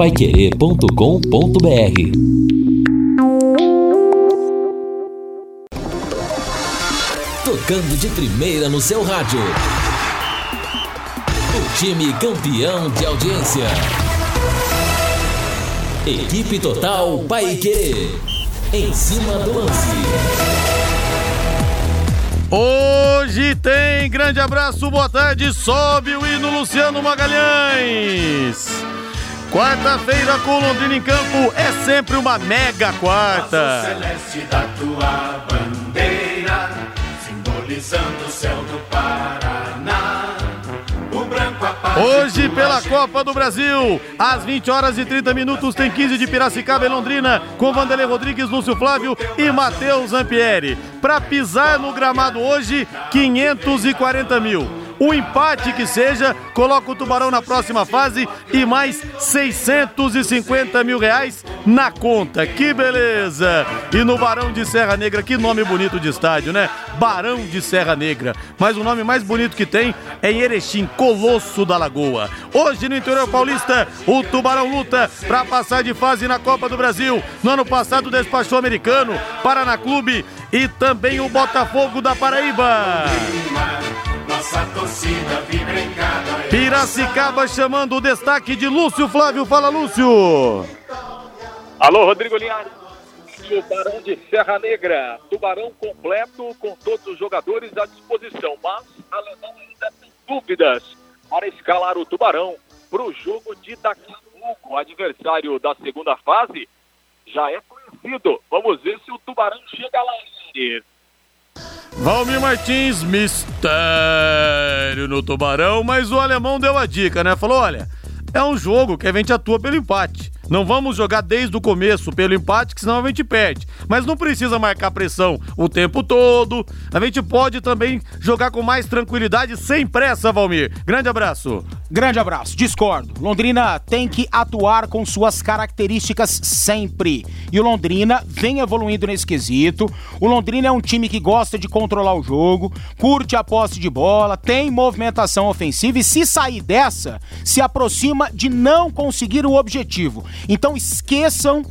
paiquerê.com.br Tocando de primeira no seu rádio. O time campeão de audiência. Equipe Total Paiquerê. Em cima do lance. Hoje tem grande abraço, boa tarde, sobe o hino Luciano Magalhães. Quarta-feira com Londrina em campo é sempre uma mega quarta. celeste da tua bandeira, simbolizando o céu do Paraná. Hoje pela Copa do Brasil, às 20 horas e 30 minutos tem 15 de Piracicaba e Londrina, com Vanderlei Rodrigues, Lúcio Flávio e Matheus Zampieri. Para pisar no gramado hoje, 540 mil. O empate que seja, coloca o Tubarão na próxima fase e mais 650 mil reais na conta. Que beleza! E no Barão de Serra Negra, que nome bonito de estádio, né? Barão de Serra Negra. Mas o nome mais bonito que tem é em Erechim, Colosso da Lagoa. Hoje no interior paulista, o Tubarão luta para passar de fase na Copa do Brasil. No ano passado despachou americano, Paraná Clube e também o Botafogo da Paraíba. Nossa torcida vibra em cada Piracicaba chamando o destaque de Lúcio Flávio. Fala, Lúcio. Alô, Rodrigo Linhares. O Barão de Serra Negra. Tubarão completo com todos os jogadores à disposição. Mas Alemão ainda tem dúvidas para escalar o Tubarão para o jogo de daqui a pouco. O adversário da segunda fase já é conhecido. Vamos ver se o Tubarão chega lá. Valmir Martins, mistério no Tubarão, mas o alemão deu a dica, né? Falou: olha, é um jogo que a gente atua pelo empate. Não vamos jogar desde o começo pelo empate, que senão a gente perde. Mas não precisa marcar pressão o tempo todo. A gente pode também jogar com mais tranquilidade, sem pressa, Valmir. Grande abraço. Grande abraço, discordo. Londrina tem que atuar com suas características sempre. E o Londrina vem evoluindo nesse quesito. O Londrina é um time que gosta de controlar o jogo, curte a posse de bola, tem movimentação ofensiva e se sair dessa, se aproxima de não conseguir o objetivo. Então esqueçam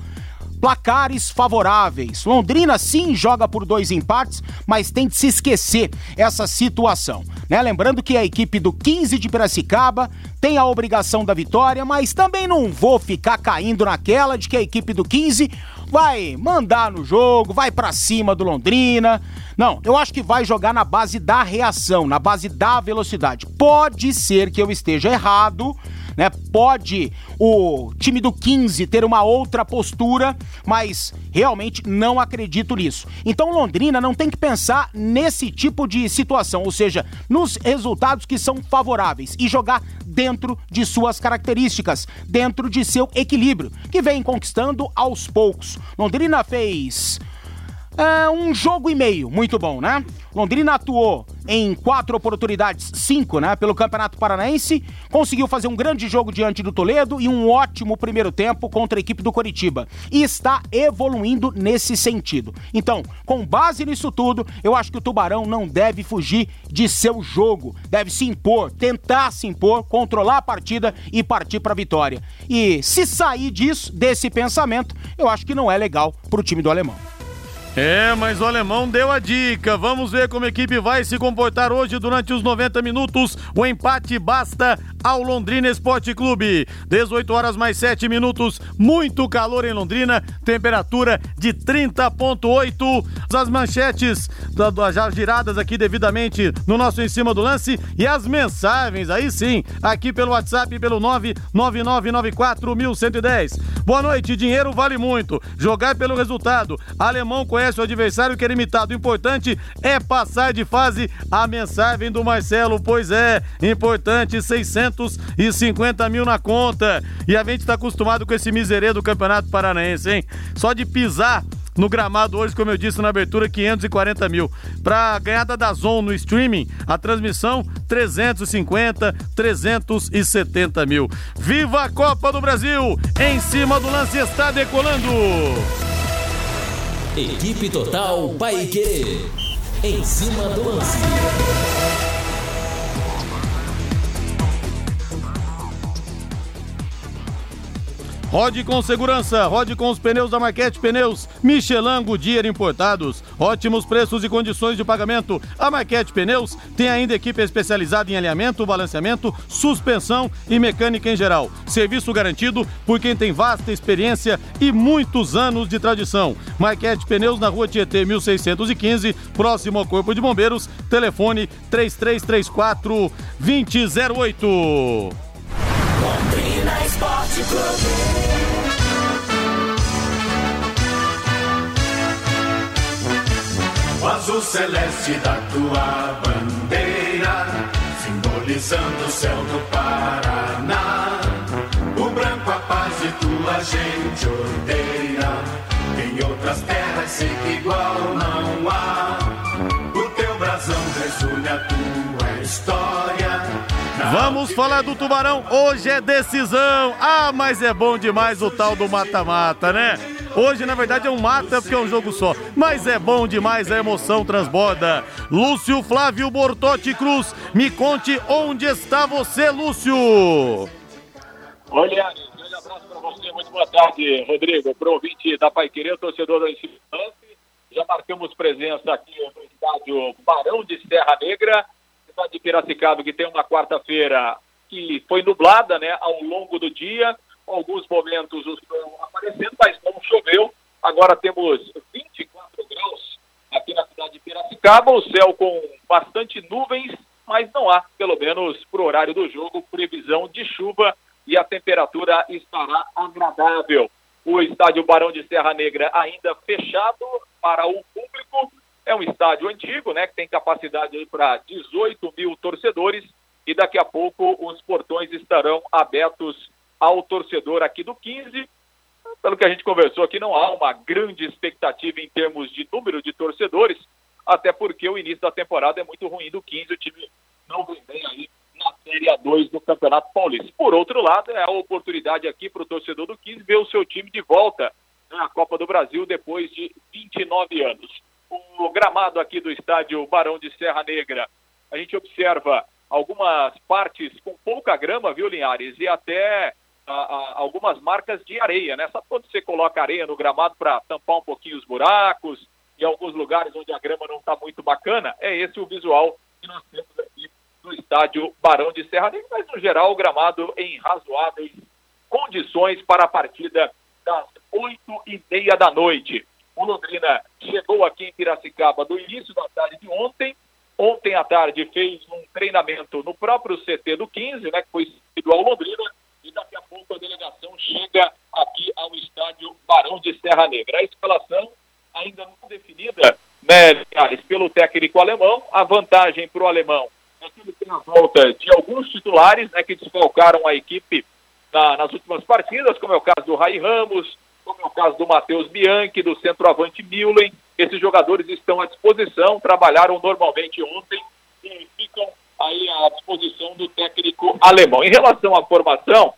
placares favoráveis. Londrina sim joga por dois empates, mas tem de se esquecer essa situação. Né? Lembrando que a equipe do 15 de Piracicaba tem a obrigação da vitória, mas também não vou ficar caindo naquela de que a equipe do 15 vai mandar no jogo, vai para cima do Londrina. Não, eu acho que vai jogar na base da reação, na base da velocidade. Pode ser que eu esteja errado, né? Pode o time do 15 ter uma outra postura, mas realmente não acredito nisso. Então Londrina não tem que pensar nesse tipo de situação, ou seja, nos resultados que são favoráveis e jogar dentro de suas características, dentro de seu equilíbrio, que vem conquistando aos poucos. Londrina fez é um jogo e meio, muito bom, né? Londrina atuou em quatro oportunidades, cinco, né? Pelo Campeonato Paranaense, conseguiu fazer um grande jogo diante do Toledo e um ótimo primeiro tempo contra a equipe do Coritiba. E está evoluindo nesse sentido. Então, com base nisso tudo, eu acho que o Tubarão não deve fugir de seu jogo. Deve se impor, tentar se impor, controlar a partida e partir para a vitória. E se sair disso, desse pensamento, eu acho que não é legal para o time do alemão. É, mas o alemão deu a dica. Vamos ver como a equipe vai se comportar hoje durante os 90 minutos. O empate basta ao Londrina Esporte Clube. 18 horas mais 7 minutos. Muito calor em Londrina. Temperatura de 30,8. As manchetes já giradas aqui devidamente no nosso em cima do lance. E as mensagens, aí sim, aqui pelo WhatsApp pelo 999941110. Boa noite. Dinheiro vale muito. Jogar pelo resultado. Alemão conhece o adversário que é limitado. O importante é passar de fase. A mensagem do Marcelo, pois é, importante, 650 mil na conta. E a gente tá acostumado com esse miserê do Campeonato Paranaense, hein? Só de pisar no gramado hoje, como eu disse na abertura, 540 mil. Para ganhar da Dazon no streaming, a transmissão 350, 370 mil. Viva a Copa do Brasil! Em cima do lance está decolando. Equipe Total Paique. Em cima do lance. Rode com segurança, rode com os pneus da Marquete Pneus, Michelin Goodyear importados, ótimos preços e condições de pagamento. A Marquete Pneus tem ainda equipe especializada em alinhamento, balanceamento, suspensão e mecânica em geral. Serviço garantido por quem tem vasta experiência e muitos anos de tradição. Marquete Pneus na rua Tietê 1615, próximo ao Corpo de Bombeiros, telefone 3334 2008. Londrina Esporte Clube. O azul celeste da tua bandeira, simbolizando o céu do Paraná. O branco a paz e tua gente odeia. Em outras terras sei que igual não há. O teu brasão resume a tua história. Vamos falar do Tubarão. Hoje é decisão. Ah, mas é bom demais o tal do mata-mata, né? Hoje, na verdade, é um mata porque é um jogo só. Mas é bom demais, a emoção transborda. Lúcio Flávio Bortotti Cruz, me conte onde está você, Lúcio. Olha, um grande abraço para você, muito boa tarde, Rodrigo. Para o ouvinte da Pai Querer, torcedor da Instituição, já marcamos presença aqui no estádio Barão de Serra Negra, cidade de Piracicaba, que tem uma quarta-feira que foi nublada né, ao longo do dia. Alguns momentos o sol aparecendo, mas não choveu. Agora temos 24 graus aqui na cidade de Piracicaba, o céu com bastante nuvens, mas não há, pelo menos para o horário do jogo, previsão de chuva e a temperatura estará agradável. O estádio Barão de Serra Negra ainda fechado para o público. É um estádio antigo, né, que tem capacidade para 18 mil torcedores e daqui a pouco os portões estarão abertos ao torcedor aqui do 15. Pelo que a gente conversou aqui, não há uma grande expectativa em termos de número de torcedores, até porque o início da temporada é muito ruim do 15, o time não vem bem aí na Série A2 do Campeonato Paulista. Por outro lado, é a oportunidade aqui para o torcedor do 15 ver o seu time de volta na Copa do Brasil depois de 29 anos. O gramado aqui do estádio Barão de Serra Negra, a gente observa algumas partes com pouca grama, viu, Linhares? E até a, a, algumas marcas de areia, né? Sabe quando você coloca areia no gramado para tampar um pouquinho os buracos, em alguns lugares onde a grama não está muito bacana? É esse o visual que nós temos aqui no estádio Barão de Serra Negra, mas no geral o gramado em razoáveis condições para a partida das oito e meia da noite. O Londrina chegou aqui em Piracicaba no início da tarde de ontem. Ontem à tarde fez um treinamento no próprio CT do 15, né, que foi seguido ao Londrina, e daqui a pouco a delegação chega aqui ao estádio Barão de Serra Negra. A escalação ainda não definida, né, pelo técnico alemão. A vantagem para o alemão é que ele tem a volta de alguns titulares, né, que desfalcaram a equipe na, nas últimas partidas, como é o caso do Rai Ramos, como é o caso do Matheus Bianchi, do centroavante Milen. Esses jogadores estão à disposição, trabalharam normalmente ontem e ficam aí à disposição do técnico alemão. Em relação à formação,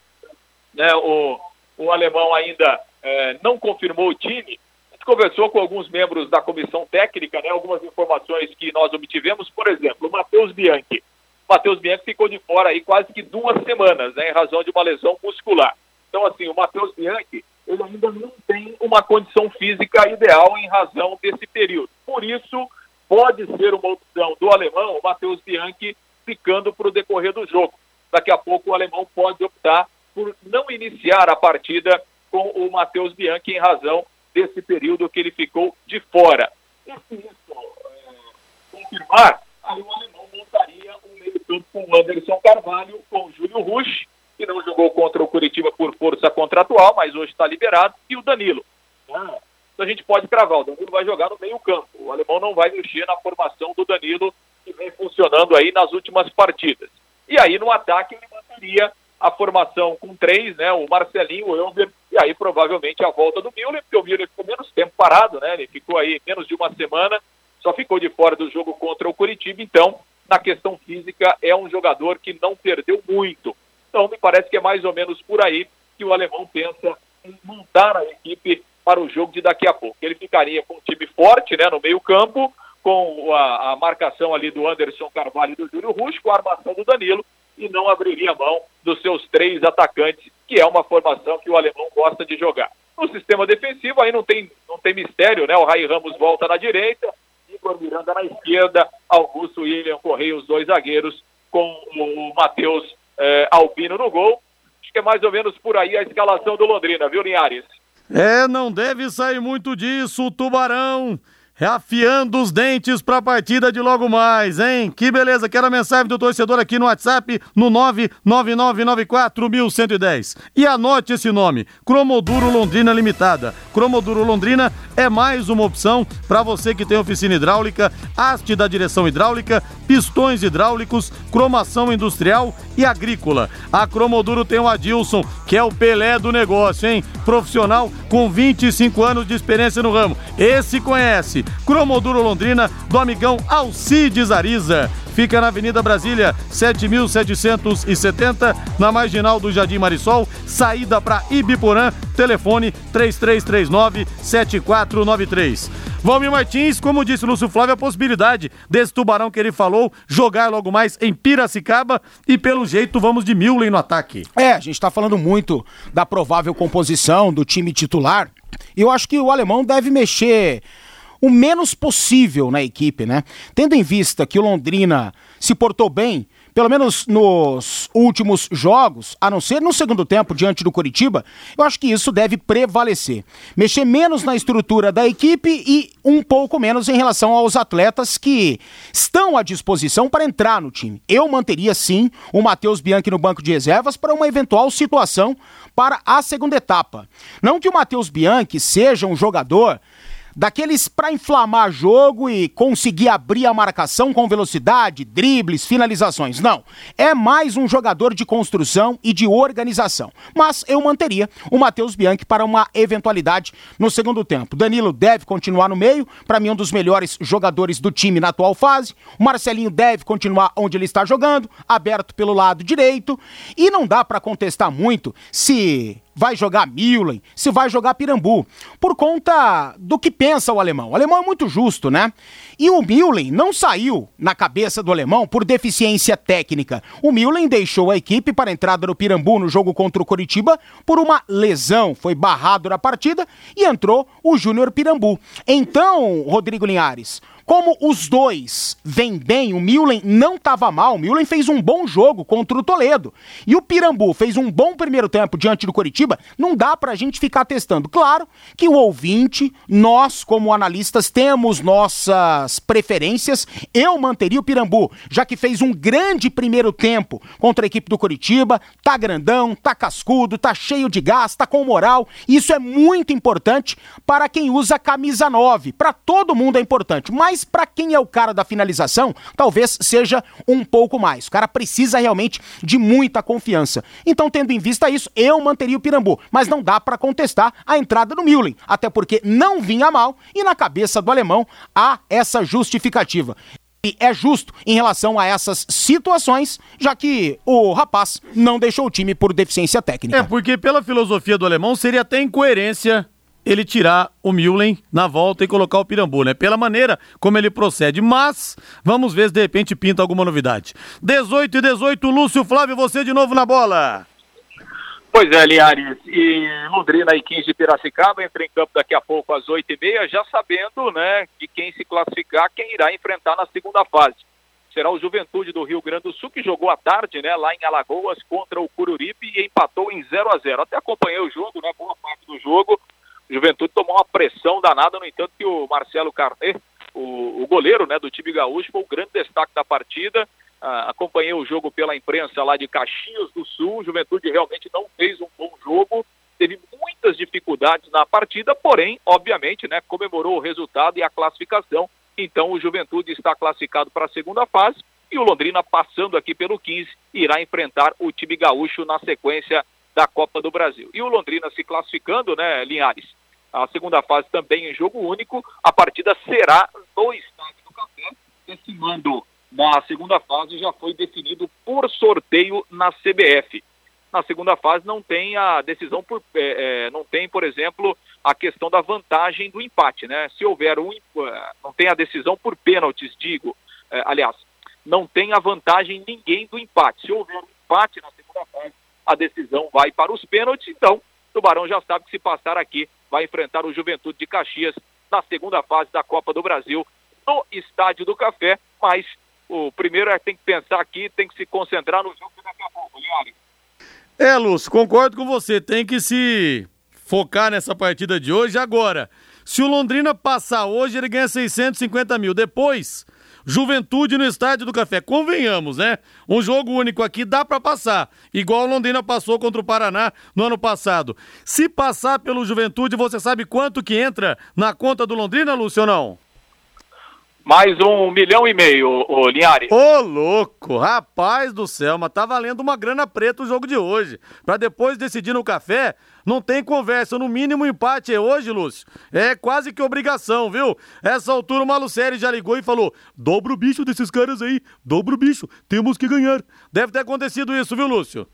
né, o, o alemão ainda eh, não confirmou o time. Conversou com alguns membros da comissão técnica, né, algumas informações que nós obtivemos, por exemplo, o Matheus Bianchi. Matheus Bianchi ficou de fora aí quase que duas semanas, né, em razão de uma lesão muscular. Então, assim, o Matheus Bianchi, ele ainda não tem uma condição física ideal em razão desse período. Por isso, pode ser uma opção do alemão, o Matheus Bianchi, ficando para o decorrer do jogo. Daqui a pouco o alemão pode optar por não iniciar a partida com o Matheus Bianchi em razão desse período que ele ficou de fora. E se isso é, confirmar, aí o alemão montaria um meio campo com o Anderson Carvalho, com o Júlio Rush, que não jogou contra o Curitiba por força contratual, mas hoje está liberado, e o Danilo. Ah, então a gente pode cravar, o Danilo vai jogar no meio campo. O alemão não vai mexer na formação do Danilo, que vem funcionando aí nas últimas partidas. E aí no ataque ele manteria a formação com três, né? O Marcelinho, o Elber, e aí provavelmente a volta do Miller, porque o Miller ficou menos tempo parado, né? Ele ficou aí menos de uma semana, só ficou de fora do jogo contra o Curitiba, então, na questão física, é um jogador que não perdeu muito. Então, me parece que é mais ou menos por aí que o alemão pensa em montar a equipe para o jogo de daqui a pouco. Ele ficaria com um time forte, né, no meio-campo, com a, a, marcação ali do Anderson Carvalho e do Júlio Rush, com a armação do Danilo, e não abriria mão dos seus três atacantes, que é uma formação que o alemão gosta de jogar. No sistema defensivo aí não tem, não tem mistério, né? O Rai Ramos volta na direita, Igor Miranda na esquerda, Augusto William Correia, os dois zagueiros, com o Matheus eh, Albino no gol. Acho que é mais ou menos por aí a escalação do Londrina, viu, Linhares? É, não deve sair muito disso, o Tubarão afiando os dentes para a partida de logo mais, hein? Que beleza, quero a mensagem do torcedor aqui no WhatsApp no 99994110. E anote esse nome, Cromoduro Londrina Limitada. Cromoduro Londrina é mais uma opção para você que tem oficina hidráulica, haste da direção hidráulica, pistões hidráulicos, cromação industrial e agrícola. A Cromoduro tem o Adilson, que é o Pelé do negócio, hein? Profissional com 25 anos de experiência no ramo. Esse conhece. Cromoduro Londrina, do amigão Alcides Ariza. Fica na Avenida Brasília, 7770, na marginal do Jardim Marisol, saída para Ibiporã, telefone 3339-7493. Valmir Martins, como disse Lúcio Flávio, a possibilidade desse tubarão que ele falou jogar logo mais em Piracicaba e pelo jeito vamos de Millen no ataque. É, a gente está falando muito da provável composição do time titular e eu acho que o alemão deve mexer o menos possível na equipe, né? Tendo em vista que o Londrina se portou bem, pelo menos nos últimos jogos, a não ser no segundo tempo diante do Curitiba, eu acho que isso deve prevalecer. Mexer menos na estrutura da equipe e um pouco menos em relação aos atletas que estão à disposição para entrar no time. Eu manteria sim o Matheus Bianchi no banco de reservas para uma eventual situação para a segunda etapa. Não que o Matheus Bianchi seja um jogador daqueles para inflamar jogo e conseguir abrir a marcação com velocidade, dribles, finalizações. Não. É mais um jogador de construção e de organização. Mas eu manteria o Matheus Bianchi para uma eventualidade no segundo tempo. Danilo deve continuar no meio, para mim um dos melhores jogadores do time na atual fase. O Marcelinho deve continuar onde ele está jogando, aberto pelo lado direito, e não dá para contestar muito se vai jogar Milen, se vai jogar Pirambu, por conta do que pensa o alemão. O alemão é muito justo, né? E o Milen não saiu na cabeça do alemão por deficiência técnica. O Milen deixou a equipe para a entrada no Pirambu no jogo contra o Coritiba por uma lesão, foi barrado na partida e entrou o Júnior Pirambu. Então, Rodrigo Linhares, como os dois vêm bem, o Milen não estava mal, o Milen fez um bom jogo contra o Toledo. E o Pirambu fez um bom primeiro tempo diante do Coritiba, não dá pra gente ficar testando. Claro que o ouvinte, nós como analistas temos nossas preferências. Eu manteria o Pirambu, já que fez um grande primeiro tempo contra a equipe do Coritiba, tá grandão, tá cascudo, tá cheio de gás, tá com moral. Isso é muito importante para quem usa camisa 9. Para todo mundo é importante, mas mas para quem é o cara da finalização, talvez seja um pouco mais. O cara precisa realmente de muita confiança. Então, tendo em vista isso, eu manteria o Pirambu, mas não dá para contestar a entrada do Mühlen, até porque não vinha mal e na cabeça do alemão há essa justificativa. E é justo em relação a essas situações, já que o rapaz não deixou o time por deficiência técnica. É, porque pela filosofia do alemão seria até incoerência ele tirar o Mullen na volta e colocar o Pirambu, né? Pela maneira como ele procede. Mas vamos ver se de repente pinta alguma novidade. 18 e 18, Lúcio Flávio, você de novo na bola. Pois é, Liares. E Londrina e 15 de Piracicaba entra em campo daqui a pouco às 8h30, já sabendo, né, que quem se classificar, quem irá enfrentar na segunda fase. Será o Juventude do Rio Grande do Sul, que jogou à tarde, né, lá em Alagoas contra o Cururipe e empatou em 0 a 0 Até acompanhei o jogo, né, boa parte do jogo. Juventude tomou uma pressão danada, no entanto, que o Marcelo Carnet, o, o goleiro né, do time gaúcho, foi o grande destaque da partida. Ah, acompanhei o jogo pela imprensa lá de Caxias do Sul. Juventude realmente não fez um bom jogo, teve muitas dificuldades na partida, porém, obviamente, né, comemorou o resultado e a classificação. Então, o Juventude está classificado para a segunda fase e o Londrina, passando aqui pelo 15, irá enfrentar o time gaúcho na sequência da Copa do Brasil. E o Londrina se classificando, né, Linhares? A segunda fase também em jogo único. A partida será no Estádio do Café. Esse mando na segunda fase já foi definido por sorteio na CBF. Na segunda fase não tem a decisão por, é, é, não tem, por exemplo, a questão da vantagem do empate, né? Se houver um, é, não tem a decisão por pênaltis, digo, é, aliás, não tem a vantagem ninguém do empate. Se houver um empate na a decisão vai para os pênaltis, então o Tubarão já sabe que se passar aqui, vai enfrentar o Juventude de Caxias na segunda fase da Copa do Brasil no Estádio do Café, mas o primeiro é tem que pensar aqui, tem que se concentrar no jogo daqui a pouco, Liari. É, Lúcio, concordo com você, tem que se focar nessa partida de hoje agora. Se o Londrina passar hoje, ele ganha 650 mil. Depois, Juventude no Estádio do Café. Convenhamos, né? Um jogo único aqui dá para passar, igual Londrina passou contra o Paraná no ano passado. Se passar pelo Juventude, você sabe quanto que entra na conta do Londrina, Lúcio, ou não? Mais um milhão e meio, ô Linhares. Ô, louco! Rapaz do céu, mas tá valendo uma grana preta o jogo de hoje. Pra depois decidir no café, não tem conversa. No mínimo, empate é hoje, Lúcio. É quase que obrigação, viu? Essa altura, o Malucelli já ligou e falou: dobra o bicho desses caras aí, dobra o bicho, temos que ganhar. Deve ter acontecido isso, viu, Lúcio?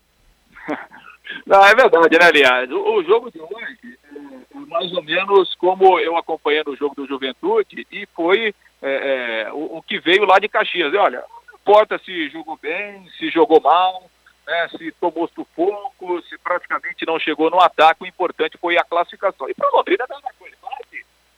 Não, é verdade, né, Linhares? O, o jogo de hoje mais ou menos como eu acompanhei no jogo do Juventude e foi é, é, o, o, que veio lá de Caxias. E, olha, não importa se jogou bem, se jogou mal, né, se tomou sufoco, se praticamente não chegou no ataque, o importante foi a classificação. E para Londrina é a mesma coisa.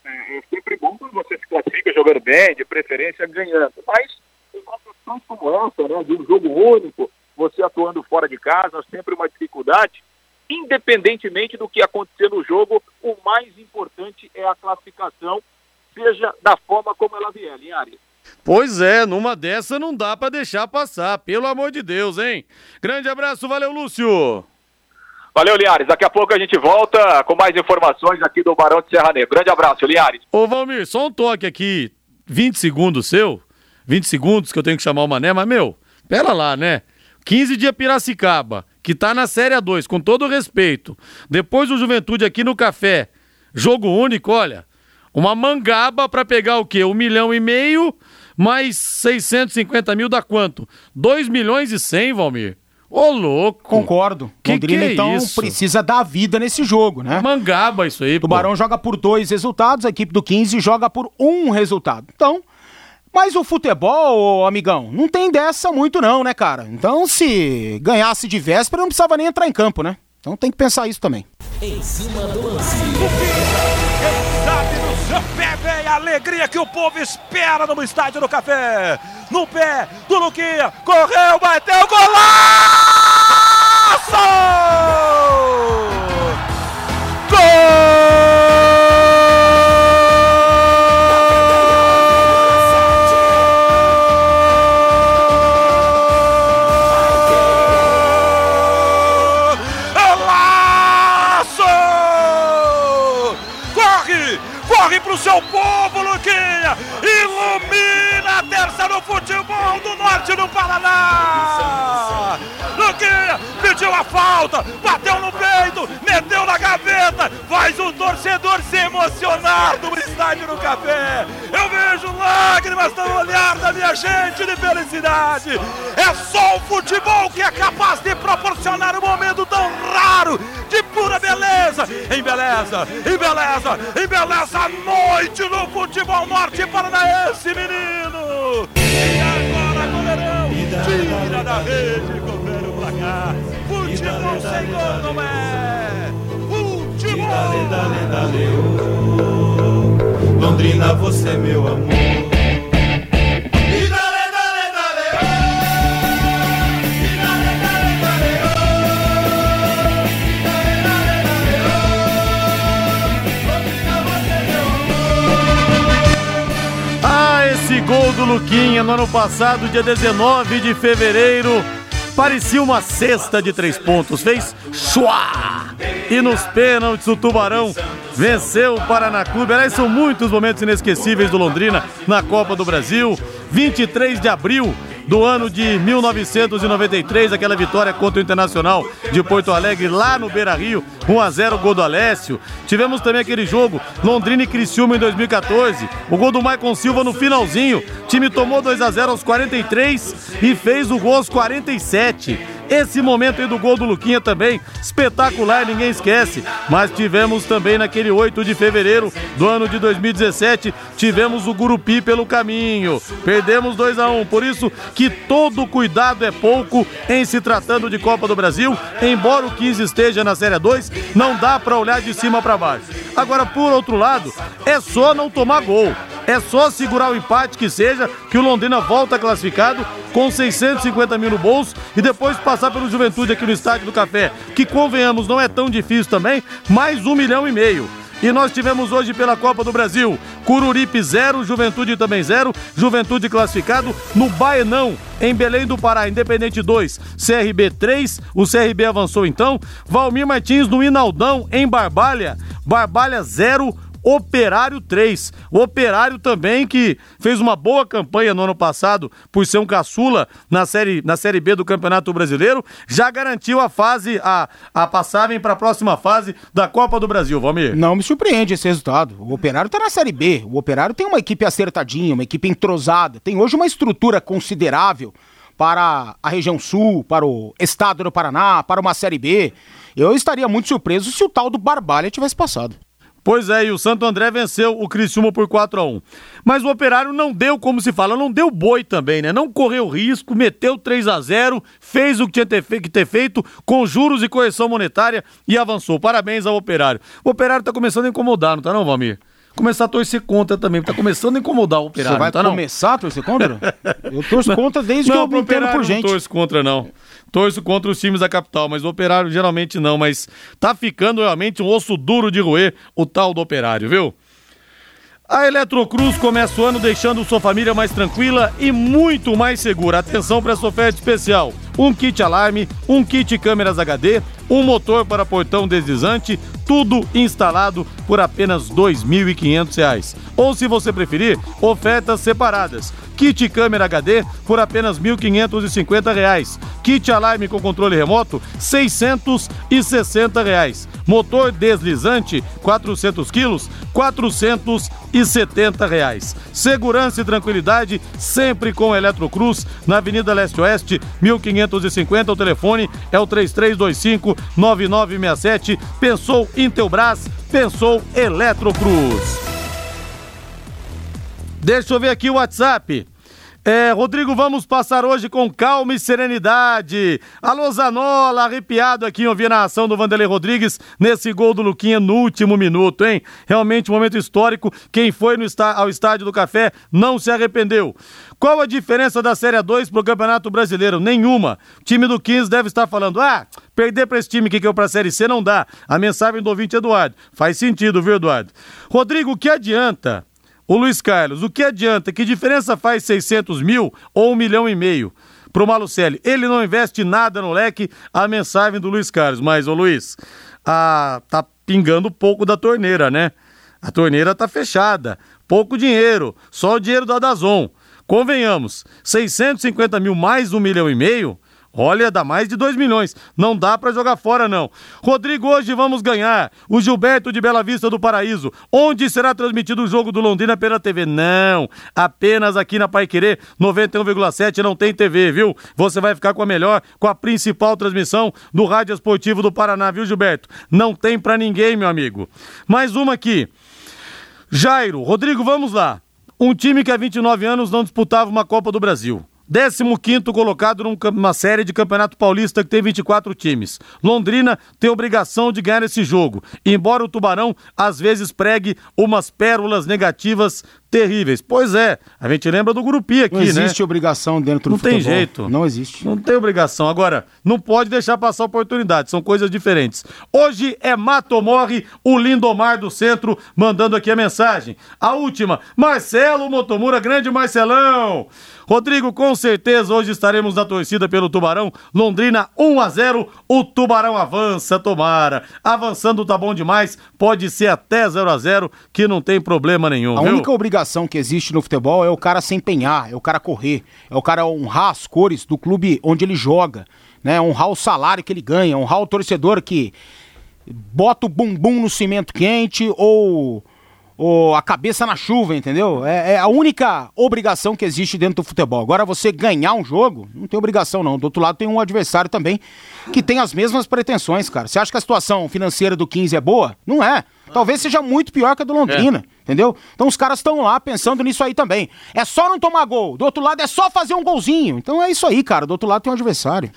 É, é sempre bom quando você se classifica jogando bem, de preferência ganhando. Mas em situações como essa, né, de um jogo único, você atuando fora de casa, sempre uma dificuldade. Independentemente do que acontecer no jogo, o mais importante é a classificação seja da forma como ela vier, Linhares. Pois é, numa dessa não dá para deixar passar, pelo amor de Deus, hein? Grande abraço, valeu, Lúcio! Valeu, Liares. Daqui a pouco a gente volta com mais informações aqui do Barão de Serra Negra. Grande abraço, Liares. Ô, Valmir, só um toque aqui. 20 segundos seu? 20 segundos que eu tenho que chamar o Mané, mas, meu, pera lá, né? 15 de Piracicaba, que tá na Série A2, com todo respeito. Depois o Juventude aqui no Café. Jogo único, olha. Uma mangaba para pegar o quê? Um milhão e meio mais 650 mil dá quanto? 2 milhões e 100, Valmir. Ô, louco. Concordo. Que Londrina, que é então, isso? precisa dar vida nesse jogo, né? Mangaba isso aí, O Tubarão joga por dois resultados, a equipe do 15 joga por um resultado. Então, mas o futebol, amigão, não tem dessa muito não, né, cara? Então, se ganhasse de véspera, não precisava nem entrar em campo, né? Então tem que pensar isso também. Em cima do lance. Sabe no seu pé, vem a alegria que o povo espera no estádio do Café. No pé do Luquinha, correu, bateu, golaço! Paraná! Luquinha pediu a falta, bateu no peito, meteu na gaveta, faz o torcedor se emocionar no estádio do café. Eu vejo lágrimas no olhar da minha gente de felicidade. É só o futebol que é capaz de proporcionar um momento tão raro de pura beleza. Embeleza, embeleza, embeleza a noite no futebol norte paranaense, menino. Tira da rede, goleiro pra cá. Futebol sem gol não é. Futebol. Londrina, você é meu amor. Gol do Luquinha no ano passado, dia 19 de fevereiro, parecia uma cesta de três pontos. Fez chua! E nos pênaltis o Tubarão venceu o Paraná Clube. Aliás, são muitos momentos inesquecíveis do Londrina na Copa do Brasil. 23 de abril do ano de 1993, aquela vitória contra o Internacional de Porto Alegre lá no Beira Rio, 1 a 0 gol do Alessio. Tivemos também aquele jogo Londrina e Criciúma em 2014, o gol do Maicon Silva no finalzinho. O time tomou 2 a 0 aos 43 e fez o gol aos 47. Esse momento aí do gol do Luquinha também, espetacular, ninguém esquece. Mas tivemos também naquele 8 de fevereiro do ano de 2017, tivemos o Gurupi pelo caminho. Perdemos 2 a 1 por isso que todo cuidado é pouco em se tratando de Copa do Brasil. Embora o 15 esteja na Série 2, não dá para olhar de cima para baixo. Agora, por outro lado, é só não tomar gol. É só segurar o empate que seja, que o Londrina volta classificado com 650 mil no bolso e depois passar pelo Juventude aqui no Estádio do Café, que convenhamos não é tão difícil também, mais um milhão e meio. E nós tivemos hoje pela Copa do Brasil, Cururipe 0, Juventude também 0, Juventude classificado no Baenão, em Belém do Pará, Independente 2, CRB 3, o CRB avançou então, Valmir Martins no Inaldão, em Barbalha, Barbalha 0, Operário 3. O Operário também que fez uma boa campanha no ano passado por ser um caçula na série, na série B do Campeonato Brasileiro, já garantiu a fase, a, a passagem para a próxima fase da Copa do Brasil, Valmir. Não me surpreende esse resultado. O Operário está na série B. O Operário tem uma equipe acertadinha, uma equipe entrosada, tem hoje uma estrutura considerável para a região sul, para o estado do Paraná, para uma série B. Eu estaria muito surpreso se o tal do Barbalha tivesse passado. Pois é, e o Santo André venceu o Criciúma por 4 a 1 Mas o Operário não deu, como se fala, não deu boi também, né? Não correu risco, meteu 3 a 0 fez o que tinha que ter feito, com juros e correção monetária e avançou. Parabéns ao Operário. O Operário tá começando a incomodar, não tá não, Valmir? começar a torcer contra também, tá começando a incomodar o operário. Você vai tá, começar a torcer contra? Eu torço contra desde não, que eu me entendo por gente. Não torço contra, não. Torço contra os times da capital, mas o operário geralmente não. Mas tá ficando realmente um osso duro de roer o tal do operário, viu? A Eletrocruz começa o ano deixando sua família mais tranquila e muito mais segura. Atenção para essa oferta especial: um kit alarme, um kit câmeras HD, um motor para portão deslizante, tudo instalado por apenas R$ 2.500. Ou se você preferir, ofertas separadas. Kit câmera HD por apenas R$ 1.550. Kit alarme com controle remoto, 660 reais. Motor deslizante, 400 quilos, 470 reais. Segurança e tranquilidade sempre com Eletrocruz, na Avenida Leste Oeste, 1550. O telefone é o 3325 9967. Pensou Intelbras, pensou Eletrocruz. Deixa eu ver aqui o WhatsApp. É, Rodrigo, vamos passar hoje com calma e serenidade. Alô, Zanola, arrepiado aqui em ouvir a ação do Vanderlei Rodrigues nesse gol do Luquinha no último minuto, hein? Realmente um momento histórico. Quem foi no está, ao Estádio do Café não se arrependeu. Qual a diferença da Série 2 pro Campeonato Brasileiro? Nenhuma. O time do 15 deve estar falando, ah, perder para esse time que caiu pra Série C não dá. A mensagem do ouvinte Eduardo. Faz sentido, viu, Eduardo? Rodrigo, o que adianta o Luiz Carlos, o que adianta? Que diferença faz 600 mil ou um milhão e meio? Pro Malucelli, ele não investe nada no leque, a mensagem do Luiz Carlos. Mas, ô Luiz, a, tá pingando pouco da torneira, né? A torneira tá fechada, pouco dinheiro, só o dinheiro da Dazon. Convenhamos, 650 mil mais um milhão e meio, Olha, dá mais de 2 milhões. Não dá para jogar fora, não. Rodrigo, hoje vamos ganhar. O Gilberto de Bela Vista do Paraíso. Onde será transmitido o jogo do Londrina pela TV? Não. Apenas aqui na Pai Querer 91,7 não tem TV, viu? Você vai ficar com a melhor, com a principal transmissão do Rádio Esportivo do Paraná, viu, Gilberto? Não tem para ninguém, meu amigo. Mais uma aqui. Jairo, Rodrigo, vamos lá. Um time que há 29 anos não disputava uma Copa do Brasil. 15 colocado numa série de Campeonato Paulista que tem 24 times. Londrina tem obrigação de ganhar esse jogo, embora o Tubarão às vezes pregue umas pérolas negativas terríveis. Pois é, a gente lembra do Grupi aqui, né? Não existe né? obrigação dentro não do futebol. Não tem jeito. Não existe. Não tem obrigação. Agora, não pode deixar passar oportunidade, são coisas diferentes. Hoje é Mato Morre, o Lindomar do Centro, mandando aqui a mensagem. A última, Marcelo Motomura, grande Marcelão. Rodrigo, com certeza hoje estaremos na torcida pelo Tubarão. Londrina 1 a 0, o Tubarão avança, tomara. Avançando tá bom demais, pode ser até 0 a 0, que não tem problema nenhum. A viu? única obrigação que existe no futebol é o cara se empenhar, é o cara correr, é o cara honrar as cores do clube onde ele joga, né? Honrar o salário que ele ganha, honrar o torcedor que bota o bumbum no cimento quente ou o, a cabeça na chuva, entendeu? É, é, a única obrigação que existe dentro do futebol. Agora, você ganhar um jogo, não tem obrigação, não. Do outro lado, tem um adversário também que tem as mesmas pretensões, cara. Você acha que a situação financeira do 15 é boa? Não é. Talvez seja muito pior que a do Londrina, é. entendeu? Então os caras estão lá pensando nisso aí também. É só não tomar gol. Do outro lado é só fazer um golzinho. Então é isso aí, cara. Do outro lado tem um adversário.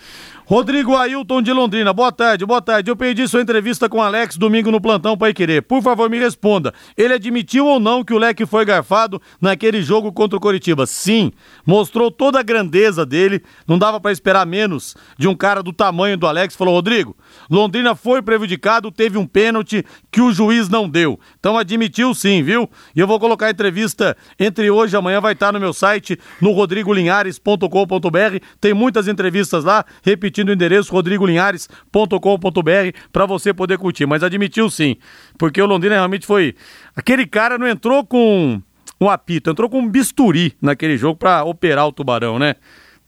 Rodrigo Ailton de Londrina, boa tarde, boa tarde. Eu perdi sua entrevista com Alex domingo no plantão Pai Querer. Por favor, me responda. Ele admitiu ou não que o Leque foi garfado naquele jogo contra o Coritiba? Sim, mostrou toda a grandeza dele. Não dava para esperar menos de um cara do tamanho do Alex. Falou, Rodrigo, Londrina foi prejudicado, teve um pênalti que o juiz não deu. Então admitiu sim, viu? E eu vou colocar a entrevista entre hoje e amanhã, vai estar no meu site, no rodrigolinhares.com.br. Tem muitas entrevistas lá, repetindo repetindo o endereço rodrigolinhares.com.br para você poder curtir. Mas admitiu sim, porque o Londrina realmente foi. Aquele cara não entrou com um apito, entrou com um bisturi naquele jogo para operar o tubarão, né?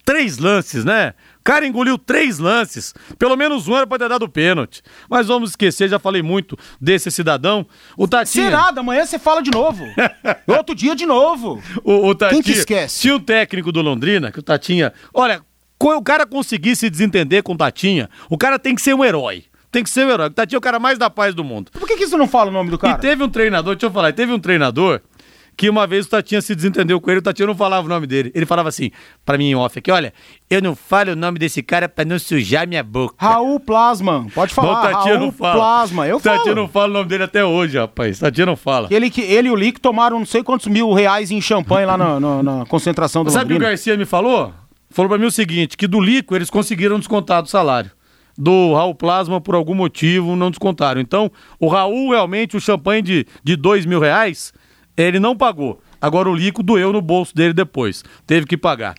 Três lances, né? O cara engoliu três lances. Pelo menos um era pra ter dado pênalti. Mas vamos esquecer, já falei muito desse cidadão. O Tatinha. nada, amanhã você fala de novo. Outro dia de novo. O, o Tatinha. Quem que esquece? Tinha um técnico do Londrina, que o Tatinha. Olha, o cara conseguir se desentender com Tatinha, o cara tem que ser um herói. Tem que ser um herói. Tatinha é o cara mais da paz do mundo. Por que, que você não fala o nome do cara? E teve um treinador, deixa eu falar, teve um treinador que uma vez o Tatinha se desentendeu com ele, o Tatinha não falava o nome dele. Ele falava assim, para mim em off aqui, olha, eu não falo o nome desse cara para não sujar minha boca. Raul Plasma, pode falar. Não, Tatinha Raul não fala. Plasma, eu falo. Tatinha não fala o nome dele até hoje, rapaz. Tatinha não fala. Ele, ele e o Lick tomaram não sei quantos mil reais em champanhe lá na, na, na concentração do Sabe o que o Garcia me falou? falou para mim o seguinte, que do Lico eles conseguiram descontar do salário. Do Raul Plasma, por algum motivo, não descontaram. Então, o Raul, realmente, o champanhe de, de dois mil reais, ele não pagou. Agora o Lico doeu no bolso dele depois. Teve que pagar.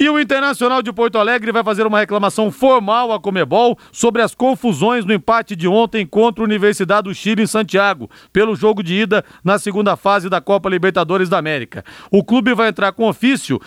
E o Internacional de Porto Alegre vai fazer uma reclamação formal à Comebol sobre as confusões no empate de ontem contra a Universidade do Chile em Santiago, pelo jogo de ida na segunda fase da Copa Libertadores da América. O clube vai entrar com ofício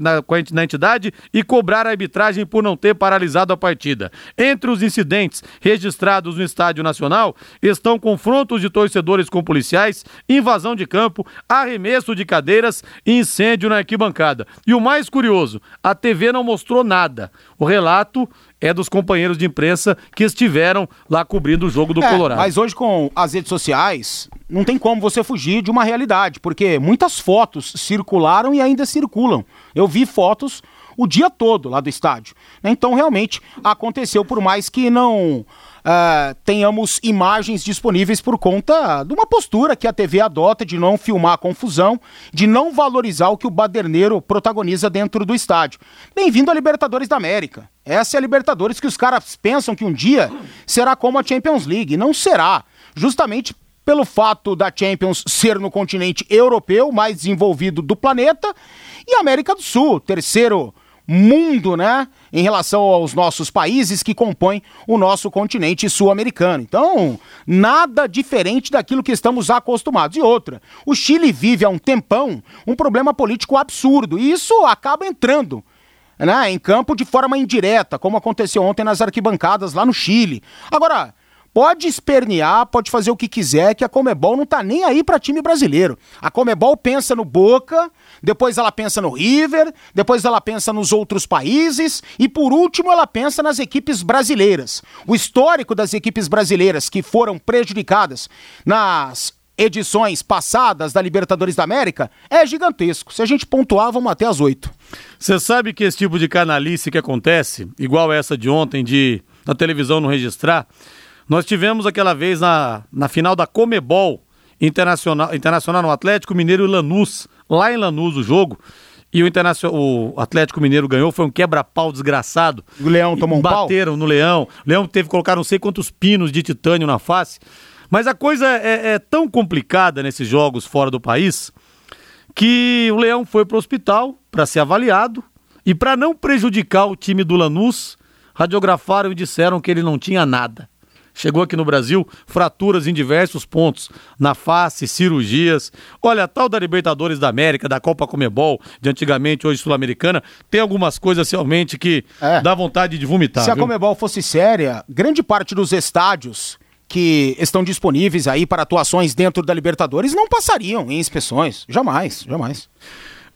na, entidade e cobrar a arbitragem por não ter paralisado a partida. Entre os incidentes registrados no Estádio Nacional estão confrontos de torcedores com policiais, invasão de campo, arremesso de cadeiras e incêndio na arquibancada. E o mais curioso, a TV não mostrou nada. O relato é dos companheiros de imprensa que estiveram lá cobrindo o jogo do é, Colorado. Mas hoje com as redes sociais, não tem como você fugir de uma realidade, porque muitas fotos circularam e ainda circulam. Eu vi fotos o dia todo lá do estádio. Então realmente aconteceu, por mais que não uh, tenhamos imagens disponíveis por conta de uma postura que a TV adota de não filmar a confusão, de não valorizar o que o baderneiro protagoniza dentro do estádio. Bem-vindo a Libertadores da América. Essa é a Libertadores que os caras pensam que um dia será como a Champions League. Não será. Justamente pelo fato da Champions ser no continente europeu, mais desenvolvido do planeta, e América do Sul, terceiro mundo, né? Em relação aos nossos países que compõem o nosso continente sul-americano. Então, nada diferente daquilo que estamos acostumados. E outra, o Chile vive há um tempão um problema político absurdo. E isso acaba entrando né, em campo de forma indireta, como aconteceu ontem nas arquibancadas lá no Chile. Agora, pode espernear, pode fazer o que quiser, que a Comebol não tá nem aí para time brasileiro. A Comebol pensa no Boca, depois ela pensa no River, depois ela pensa nos outros países e por último ela pensa nas equipes brasileiras. O histórico das equipes brasileiras que foram prejudicadas nas edições passadas da Libertadores da América é gigantesco. Se a gente pontuar, vamos até as oito. Você sabe que esse tipo de canalice que acontece, igual essa de ontem de na televisão não registrar, nós tivemos aquela vez na, na final da Comebol Internacional, Internacional no Atlético Mineiro e Lanús, lá em Lanús o jogo. E o, Internacional, o Atlético Mineiro ganhou, foi um quebra-pau desgraçado. O Leão tomou um Bateram pau? Bateram no Leão. O Leão teve que colocar não sei quantos pinos de titânio na face. Mas a coisa é, é tão complicada nesses jogos fora do país que o Leão foi para o hospital para ser avaliado e para não prejudicar o time do Lanús, radiografaram e disseram que ele não tinha nada. Chegou aqui no Brasil, fraturas em diversos pontos, na face, cirurgias. Olha, a tal da Libertadores da América, da Copa Comebol, de antigamente, hoje Sul-Americana, tem algumas coisas realmente que é. dá vontade de vomitar. Se viu? a Comebol fosse séria, grande parte dos estádios que estão disponíveis aí para atuações dentro da Libertadores não passariam em inspeções. Jamais, jamais.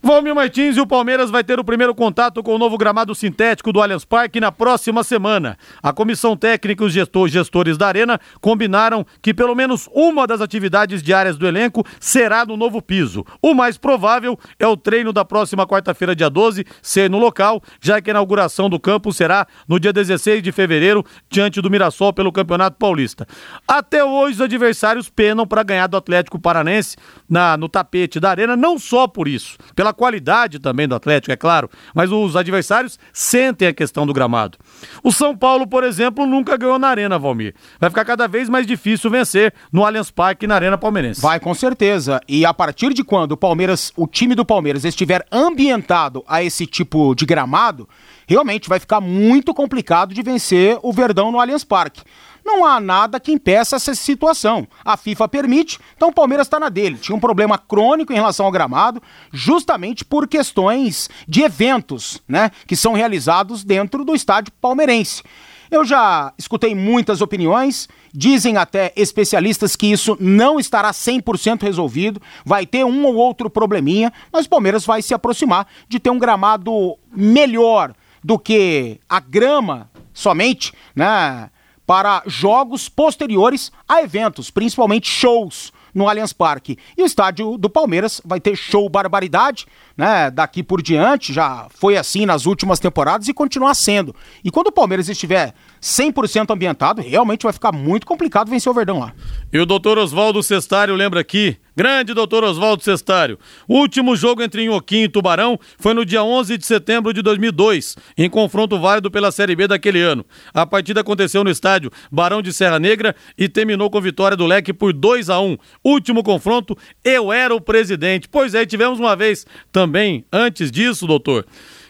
Valmir Martins e o Palmeiras vai ter o primeiro contato com o novo gramado sintético do Allianz Parque na próxima semana. A comissão técnica e os gestor, gestores da Arena combinaram que pelo menos uma das atividades diárias do elenco será no novo piso. O mais provável é o treino da próxima quarta-feira, dia 12, ser no local, já que a inauguração do campo será no dia 16 de fevereiro, diante do Mirassol pelo Campeonato Paulista. Até hoje, os adversários penam para ganhar do Atlético Paranense na, no tapete da Arena, não só por isso, pela pela qualidade também do Atlético, é claro, mas os adversários sentem a questão do gramado. O São Paulo, por exemplo, nunca ganhou na Arena, Valmir. Vai ficar cada vez mais difícil vencer no Allianz Parque na Arena Palmeirense. Vai com certeza. E a partir de quando o Palmeiras, o time do Palmeiras estiver ambientado a esse tipo de gramado, realmente vai ficar muito complicado de vencer o Verdão no Allianz Parque não há nada que impeça essa situação. A FIFA permite, então o Palmeiras está na dele. Tinha um problema crônico em relação ao gramado, justamente por questões de eventos, né, que são realizados dentro do estádio palmeirense. Eu já escutei muitas opiniões, dizem até especialistas que isso não estará 100% resolvido, vai ter um ou outro probleminha, mas o Palmeiras vai se aproximar de ter um gramado melhor do que a grama somente, né? Para jogos posteriores a eventos, principalmente shows no Allianz Parque. E o estádio do Palmeiras vai ter show barbaridade, né? Daqui por diante, já foi assim nas últimas temporadas e continua sendo. E quando o Palmeiras estiver 100% ambientado, realmente vai ficar muito complicado vencer o Verdão lá. E o doutor Oswaldo Cestário lembra aqui, grande doutor Oswaldo Cestário, o último jogo entre Inhoquim e Tubarão foi no dia 11 de setembro de 2002, em confronto válido pela Série B daquele ano. A partida aconteceu no estádio Barão de Serra Negra e terminou com vitória do Leque por 2 a 1 Último confronto, eu era o presidente. Pois é, tivemos uma vez também, antes disso, doutor,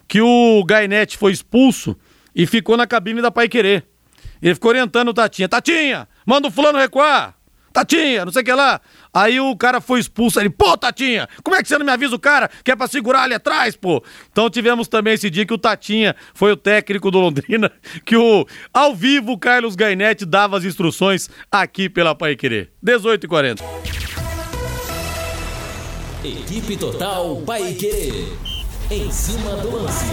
que o Gainete foi expulso e ficou na cabine da Pai Querer. Ele ficou orientando o Tatinha: Tatinha, manda o fulano recuar. Tatinha, não sei o que lá. Aí o cara foi expulso. Ele, pô, Tatinha, como é que você não me avisa o cara que é pra segurar ali atrás, pô? Então tivemos também esse dia que o Tatinha foi o técnico do Londrina, que o, ao vivo, Carlos Gainete dava as instruções aqui pela Pai Querer. 18 e 40 Equipe Total Paique. Em cima do lance.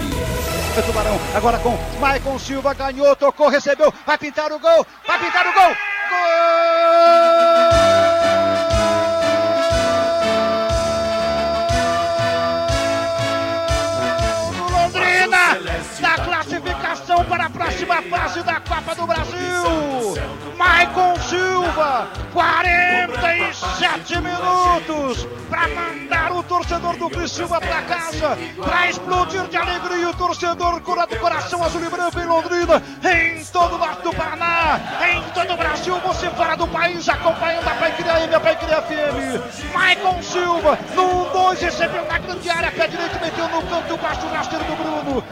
Tubarão agora com Maicon Silva ganhou, tocou, recebeu, vai pintar o gol, vai pintar o gol. Gol! Da classificação para a próxima fase da Copa do Brasil. Maicon Silva, 47 minutos para mandar o torcedor do Criciúma para casa, para explodir de alegria o torcedor do coração azul e branco em Londrina, em todo o norte do Paraná, em todo o Brasil, você fora do país, acompanhando a Paiqueria M, a Paiqueria FM. Maicon Silva, no 2, recebeu na grande área, pé direito, meteu no canto baixo, rasteiro do Bruno.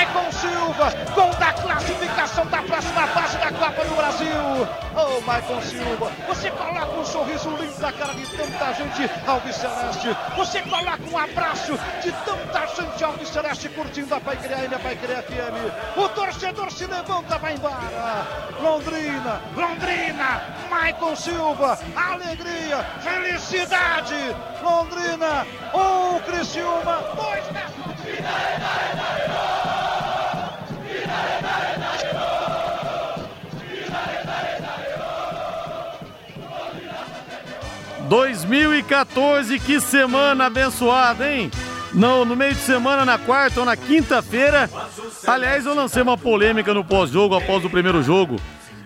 Maicon Silva, gol da classificação da próxima fase da Copa do Brasil. Oh, Maicon Silva, você coloca um sorriso lindo na cara de tanta gente Alves Celeste. Você coloca um abraço de tanta gente Alves Celeste curtindo a Paiqueria M, a Paiqueria FM. O torcedor se levanta, vai embora. Londrina, Londrina, Maicon Silva, alegria, felicidade. Londrina, um Criciúma, dois Messi. 2014, que semana abençoada, hein? No, no meio de semana, na quarta ou na quinta-feira. Aliás, eu lancei uma polêmica no pós-jogo, após o primeiro jogo.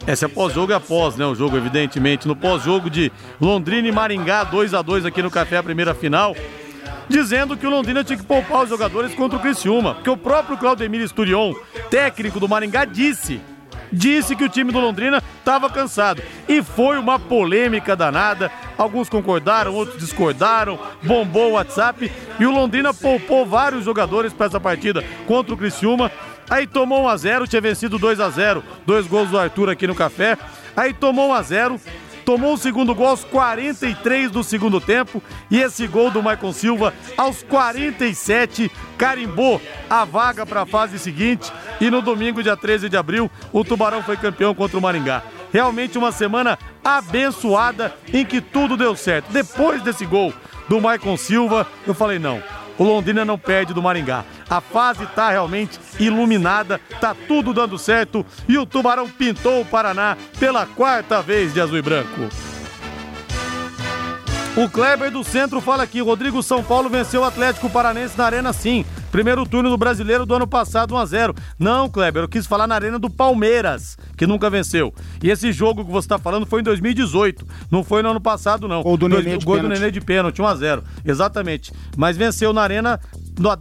Essa é pós-jogo é após, né? O jogo, evidentemente. No pós-jogo de Londrina e Maringá, 2 a 2 aqui no Café, a primeira final. Dizendo que o Londrina tinha que poupar os jogadores contra o Criciúma. Porque o próprio Claudemir Esturion, técnico do Maringá, disse disse que o time do Londrina estava cansado. E foi uma polêmica danada. Alguns concordaram, outros discordaram, bombou o WhatsApp e o Londrina poupou vários jogadores para essa partida contra o Criciúma. Aí tomou 1 a 0, tinha vencido 2 a 0, dois gols do Arthur aqui no café. Aí tomou 1 a 0, tomou o segundo gol aos 43 do segundo tempo e esse gol do Maicon Silva aos 47 carimbou a vaga para a fase seguinte e no domingo, dia 13 de abril, o Tubarão foi campeão contra o Maringá. Realmente uma semana abençoada em que tudo deu certo. Depois desse gol do Maicon Silva, eu falei: não, o Londrina não perde do Maringá. A fase tá realmente iluminada, tá tudo dando certo e o Tubarão pintou o Paraná pela quarta vez de azul e branco. O Kleber do Centro fala aqui, Rodrigo São Paulo venceu o Atlético Paranense na Arena sim. Primeiro turno do Brasileiro do ano passado, 1 a 0 Não, Kleber, eu quis falar na Arena do Palmeiras, que nunca venceu. E esse jogo que você está falando foi em 2018. Não foi no ano passado, não. O do Dois- Nenê o de gol do pênalti. Nenê de pênalti, 1 a 0 Exatamente. Mas venceu na Arena.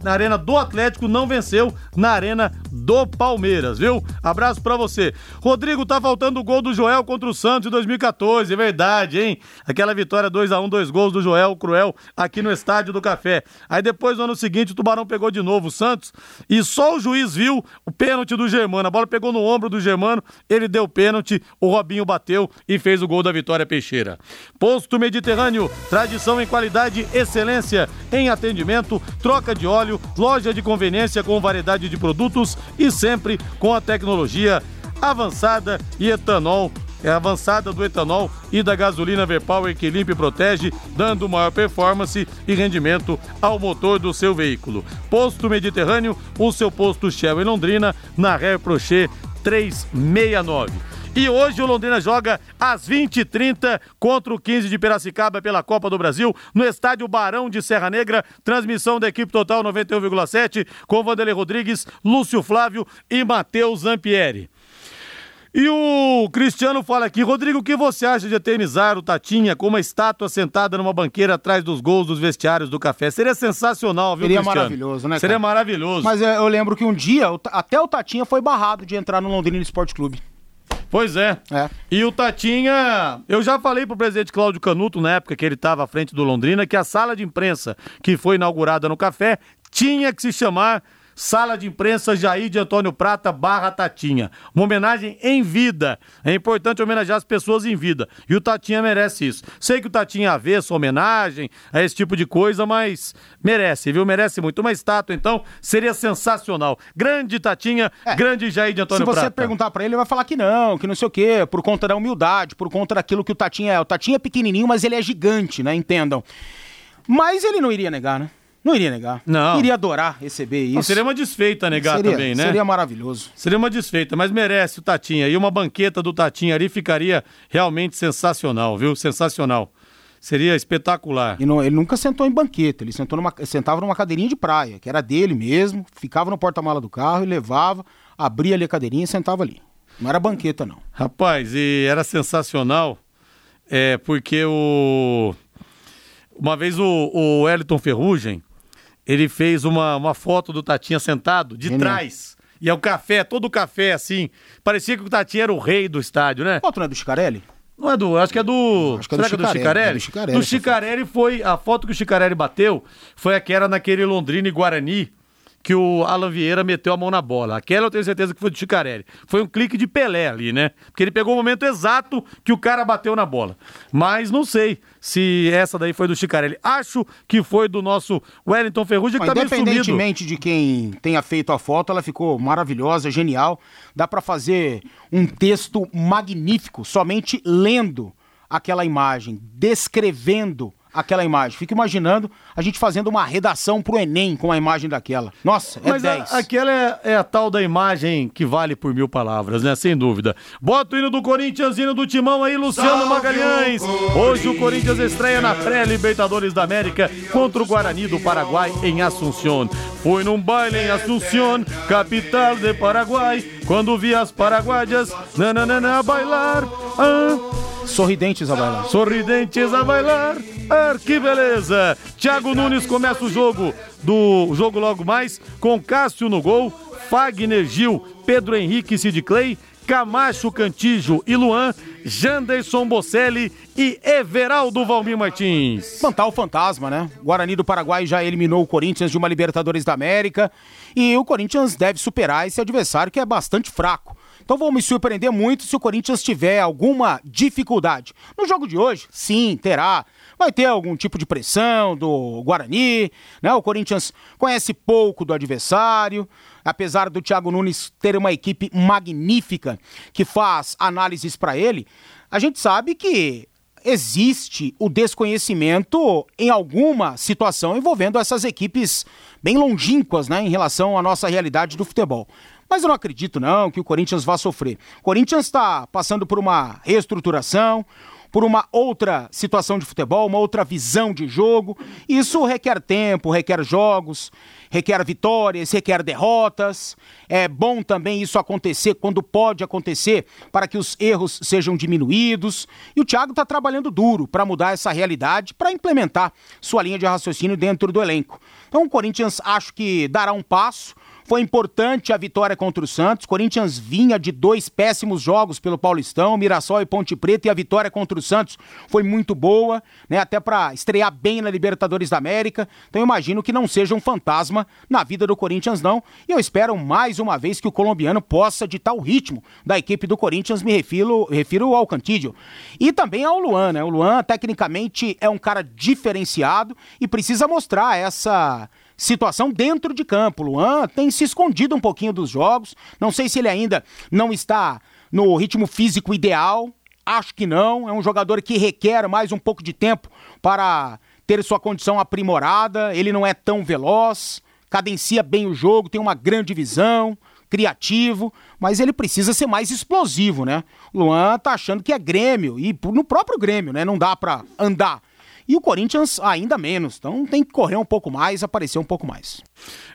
Na arena do Atlético, não venceu na arena do Palmeiras, viu? Abraço pra você. Rodrigo, tá faltando o gol do Joel contra o Santos em 2014, é verdade, hein? Aquela vitória 2 a 1 dois gols do Joel Cruel aqui no Estádio do Café. Aí depois, no ano seguinte, o Tubarão pegou de novo o Santos e só o juiz viu o pênalti do Germano. A bola pegou no ombro do Germano, ele deu pênalti, o Robinho bateu e fez o gol da vitória Peixeira. Posto Mediterrâneo, tradição em qualidade, excelência em atendimento, troca de óleo, loja de conveniência com variedade de produtos e sempre com a tecnologia avançada e etanol é avançada do etanol e da gasolina V-Power que limpa e protege, dando maior performance e rendimento ao motor do seu veículo. Posto Mediterrâneo, o seu posto Shell em Londrina, na Ré Prochet 369. E hoje o Londrina joga às 20h30 contra o 15 de Piracicaba pela Copa do Brasil, no estádio Barão de Serra Negra. Transmissão da equipe total 91,7 com Vanderlei Rodrigues, Lúcio Flávio e Matheus Zampieri. E o Cristiano fala aqui, Rodrigo, o que você acha de eternizar o Tatinha com uma estátua sentada numa banqueira atrás dos gols dos vestiários do café? Seria sensacional, viu, Seria Cristiano? maravilhoso, né, Seria cara? maravilhoso. Mas é, eu lembro que um dia, até o Tatinha foi barrado de entrar no Londrina Esporte Clube. Pois é. É. E o Tatinha, eu já falei pro presidente Cláudio Canuto, na época que ele estava à frente do Londrina, que a sala de imprensa que foi inaugurada no café tinha que se chamar Sala de Imprensa Jair de Antônio Prata barra Tatinha. Uma homenagem em vida. É importante homenagear as pessoas em vida. E o Tatinha merece isso. Sei que o Tatinha avê essa homenagem a esse tipo de coisa, mas merece, viu? Merece muito. Uma estátua, então, seria sensacional. Grande Tatinha, grande Jair de Antônio Se você Prata. perguntar pra ele, ele vai falar que não, que não sei o quê, por conta da humildade, por conta daquilo que o Tatinha é. O Tatinha é pequenininho, mas ele é gigante, né? Entendam. Mas ele não iria negar, né? Não iria negar. Não. Iria adorar receber isso. Não, seria uma desfeita negar Seria- também, né? Seria maravilhoso. Seria uma desfeita, mas merece o Tatinha. E uma banqueta do Tatinha ali ficaria realmente sensacional, viu? Sensacional. Seria espetacular. E não- ele nunca sentou em banqueta, ele sentou numa, sentava numa cadeirinha de praia, que era dele mesmo, ficava no porta-mala do carro e levava, abria ali a cadeirinha e sentava ali. Não era banqueta, não. Rapaz, e era sensacional, é, porque o. Uma vez o, o Wellington Ferrugem, ele fez uma, uma foto do Tatinha sentado de Genial. trás. E é o café, todo o café assim. Parecia que o Tatinha era o rei do estádio, né? Foto não é do Chicarelli? Não é do. Acho que é do. Acho que é será do é Chicarelli, é do Chicarelli Do Chicarelli foi. A foto que o Chicarelli bateu foi a que era naquele Londrina e Guarani. Que o Alan Vieira meteu a mão na bola. Aquela eu tenho certeza que foi do Chicarelli. Foi um clique de Pelé ali, né? Porque ele pegou o momento exato que o cara bateu na bola. Mas não sei se essa daí foi do Chicarelli. Acho que foi do nosso Wellington Ferrugem, que Mas tá meio sumido. independentemente de quem tenha feito a foto, ela ficou maravilhosa, genial. Dá pra fazer um texto magnífico somente lendo aquela imagem, descrevendo aquela imagem. Fico imaginando a gente fazendo uma redação pro Enem com a imagem daquela. Nossa, é Mas a- 10. aquela é, é a tal da imagem que vale por mil palavras, né? Sem dúvida. Bota o hino do Corinthians, hino do Timão aí, Luciano Magalhães. Hoje o Corinthians estreia na pré-Libertadores da América contra o Guarani do Paraguai em Assunción. Fui num baile em Assunción, capital de Paraguai, quando vi as paraguaias, nananana, bailar. Ah, Sorridentes a bailar. sorridentes a bailar. Ah, que beleza! Thiago Nunes começa o jogo do o jogo logo mais com Cássio no gol, Fagner Gil, Pedro Henrique Sid Clay, Camacho Cantijo e Luan, Janderson Bocelli e Everaldo Valmir Martins. Espantar o fantasma, né? O Guarani do Paraguai já eliminou o Corinthians de uma Libertadores da América e o Corinthians deve superar esse adversário que é bastante fraco. Então vou me surpreender muito se o Corinthians tiver alguma dificuldade. No jogo de hoje, sim, terá. Vai ter algum tipo de pressão do Guarani, né? O Corinthians conhece pouco do adversário, apesar do Thiago Nunes ter uma equipe magnífica que faz análises para ele. A gente sabe que existe o desconhecimento em alguma situação envolvendo essas equipes bem longínquas, né, em relação à nossa realidade do futebol. Mas eu não acredito não que o Corinthians vá sofrer. O Corinthians está passando por uma reestruturação, por uma outra situação de futebol, uma outra visão de jogo. Isso requer tempo, requer jogos, requer vitórias, requer derrotas. É bom também isso acontecer quando pode acontecer, para que os erros sejam diminuídos. E o Thiago está trabalhando duro para mudar essa realidade, para implementar sua linha de raciocínio dentro do elenco. Então o Corinthians acho que dará um passo foi importante a vitória contra o Santos. Corinthians vinha de dois péssimos jogos pelo Paulistão, Mirassol e Ponte Preta, e a vitória contra o Santos foi muito boa, né? Até para estrear bem na Libertadores da América. Então eu imagino que não seja um fantasma na vida do Corinthians, não. E eu espero mais uma vez que o colombiano possa ditar o ritmo da equipe do Corinthians, me refiro, refiro ao Cantídio. E também ao Luan, né? O Luan, tecnicamente, é um cara diferenciado e precisa mostrar essa situação dentro de campo. Luan tem se escondido um pouquinho dos jogos. Não sei se ele ainda não está no ritmo físico ideal. Acho que não. É um jogador que requer mais um pouco de tempo para ter sua condição aprimorada. Ele não é tão veloz, cadencia bem o jogo, tem uma grande visão, criativo, mas ele precisa ser mais explosivo, né? Luan tá achando que é Grêmio e no próprio Grêmio, né? Não dá para andar e o Corinthians ainda menos. Então tem que correr um pouco mais, aparecer um pouco mais.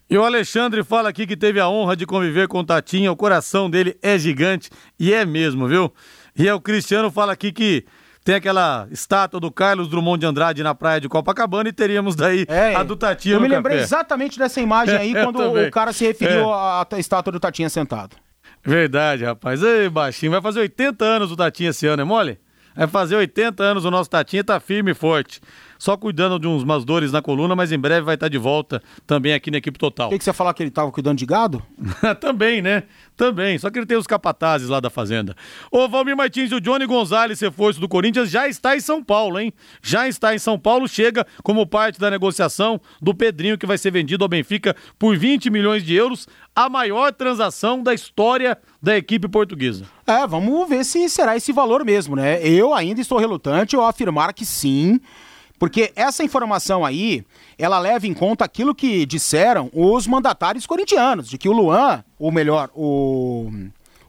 E o Alexandre fala aqui que teve a honra de conviver com o Tatinha, o coração dele é gigante e é mesmo, viu? E é o Cristiano fala aqui que tem aquela estátua do Carlos Drummond de Andrade na praia de Copacabana e teríamos daí é, a do Tatinha Eu me lembrei café. exatamente dessa imagem aí quando o cara se referiu é. à estátua do Tatinha sentado. Verdade, rapaz. Ei, baixinho, vai fazer 80 anos o Tatinha esse ano, é mole? Vai fazer 80 anos o nosso Tatinha, tá firme e forte. Só cuidando de uns, umas dores na coluna, mas em breve vai estar de volta também aqui na equipe total. O que, que você ia falar que ele tava cuidando de gado? também, né? Também. Só que ele tem os capatazes lá da fazenda. Ô, Valmir Martins, o Johnny Gonzalez, reforço do Corinthians, já está em São Paulo, hein? Já está em São Paulo, chega como parte da negociação do Pedrinho, que vai ser vendido ao Benfica por 20 milhões de euros, a maior transação da história da equipe portuguesa. É, vamos ver se será esse valor mesmo, né? Eu ainda estou relutante ao afirmar que sim, porque essa informação aí, ela leva em conta aquilo que disseram os mandatários corintianos, de que o Luan, ou melhor, o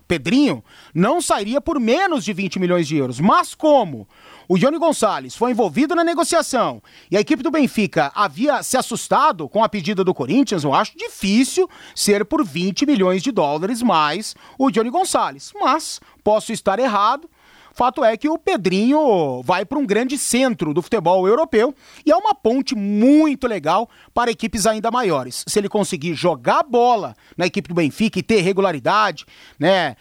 Pedrinho, não sairia por menos de 20 milhões de euros. Mas como o Johnny Gonçalves foi envolvido na negociação e a equipe do Benfica havia se assustado com a pedida do Corinthians, eu acho difícil ser por 20 milhões de dólares mais o Johnny Gonçalves. Mas posso estar errado. Fato é que o Pedrinho vai para um grande centro do futebol europeu e é uma ponte muito legal para equipes ainda maiores. Se ele conseguir jogar bola na equipe do Benfica e ter regularidade, né,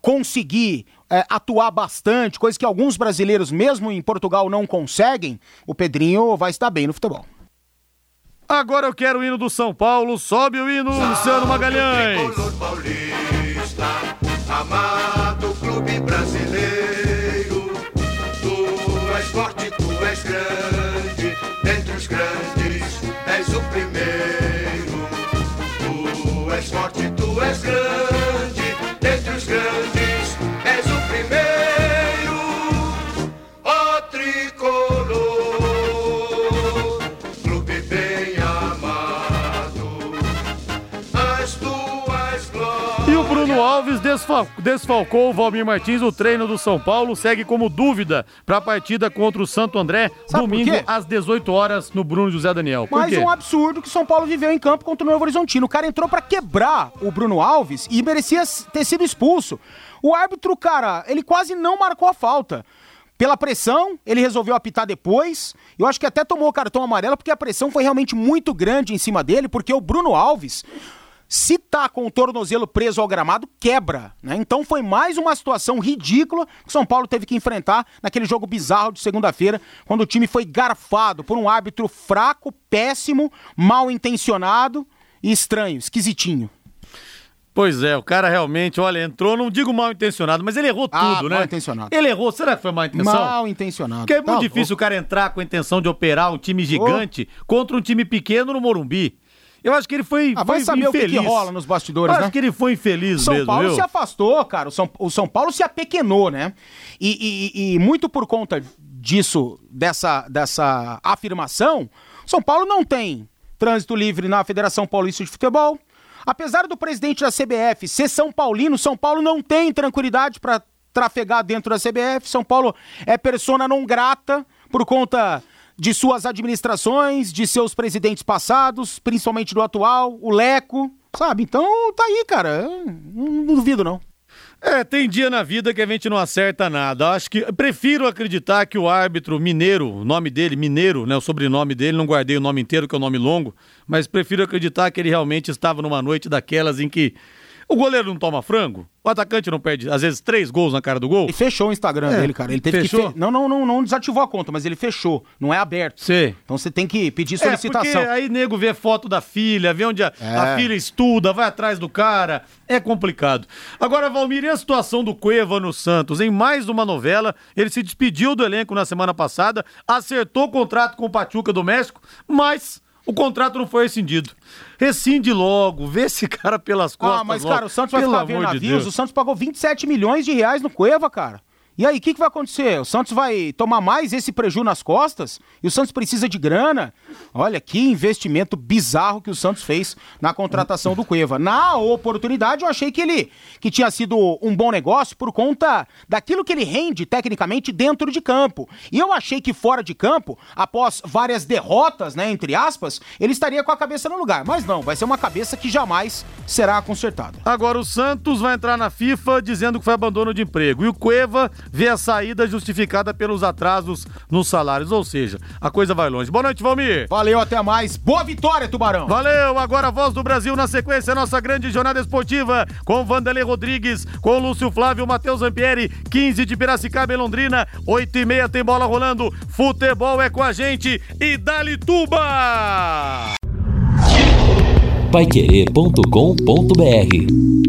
conseguir é, atuar bastante, coisa que alguns brasileiros, mesmo em Portugal, não conseguem, o Pedrinho vai estar bem no futebol. Agora eu quero o hino do São Paulo. Sobe o hino, Luciano Magalhães. Paulista, Tu és forte, tu és grande. Dentre os grandes. Desfal desfalcou o Valmir Martins. O treino do São Paulo segue como dúvida para a partida contra o Santo André, Sabe domingo às 18 horas no Bruno José Daniel. Por Mais quê? um absurdo que São Paulo viveu em campo contra o Novo Horizontino. O cara entrou para quebrar o Bruno Alves e merecia ter sido expulso. O árbitro, cara, ele quase não marcou a falta. Pela pressão, ele resolveu apitar depois. Eu acho que até tomou o cartão amarelo porque a pressão foi realmente muito grande em cima dele, porque o Bruno Alves se tá com o tornozelo preso ao gramado, quebra. Né? Então foi mais uma situação ridícula que São Paulo teve que enfrentar naquele jogo bizarro de segunda-feira, quando o time foi garfado por um árbitro fraco, péssimo, mal intencionado e estranho, esquisitinho. Pois é, o cara realmente, olha, entrou, não digo mal intencionado, mas ele errou Ah, tudo, né? mal intencionado. Ele errou, será que foi mal intenção? Mal intencionado. Porque é muito Tá difícil o cara entrar com a intenção de operar um time gigante contra um time pequeno no Morumbi. Eu acho que ele foi, Ah, vai foi saber o que infeliz. que rola nos bastidores, Eu né? acho que ele foi infeliz São mesmo, Paulo viu? se afastou, cara. O São, o São Paulo se apequenou, né? E, e- e muito por conta disso, dessa, dessa afirmação, São Paulo não tem trânsito livre na Federação Paulista de Futebol. Apesar do presidente da CBF ser São Paulino, São Paulo não tem tranquilidade para trafegar dentro da CBF. São Paulo é persona não grata por conta de suas administrações, de seus presidentes passados, principalmente do atual, o Leco, sabe? Então tá aí, cara. Não, duvido, não. É, tem dia na vida que a gente não acerta nada. Acho que prefiro acreditar que o árbitro Mineiro, o nome dele, Mineiro, né, o sobrenome dele, não guardei o nome inteiro, que é o nome longo, mas prefiro acreditar que ele realmente estava numa noite daquelas em que o goleiro não toma frango, o atacante não perde, às vezes, três gols na cara do gol. Ele fechou o Instagram É, dele, cara. Ele teve fechou? que. fe- Não, não, não, não desativou a conta, mas ele fechou. Não é aberto. Sim. Então você tem que pedir É, solicitação. porque aí nego vê foto da filha, vê onde a, É. a filha estuda, vai atrás do cara. É complicado. Agora, Valmir, e a situação do Cueva no Santos? Em mais uma novela, ele se despediu do elenco na semana passada, acertou o contrato com o Pachuca do México, mas o contrato não foi rescindido. Rescinde logo, vê esse cara pelas costas. Ah, mas, logo. cara, o Santos vai Pelo ficar vendo de navios. Deus. o Santos pagou 27 milhões de reais no Cueva, cara. E aí, o que, que vai acontecer? O Santos vai tomar mais esse preju nas costas? E o Santos precisa de grana? Olha, que investimento bizarro que o Santos fez na contratação do Cueva. Na oportunidade, eu achei que ele que tinha sido um bom negócio por conta daquilo que ele rende tecnicamente dentro de campo. E eu achei que fora de campo, após várias derrotas, né, entre aspas, ele estaria com a cabeça no lugar. Mas não, vai ser uma cabeça que jamais será consertada. Agora o Santos vai entrar na FIFA dizendo que foi abandono de emprego. E o Cueva vê a saída justificada pelos atrasos nos salários. Ou seja, a coisa vai longe. Boa noite, Valmir. Valeu, até mais. Boa vitória, Tubarão. Valeu, agora a voz do Brasil na sequência, a nossa grande jornada esportiva com Vanderlei Rodrigues, com Lúcio Flávio, Matheus Zampieri, 15 de Piracicaba e Londrina, 8 e meia tem bola rolando, futebol é com a gente e dali Tuba! Paiquerê.com.br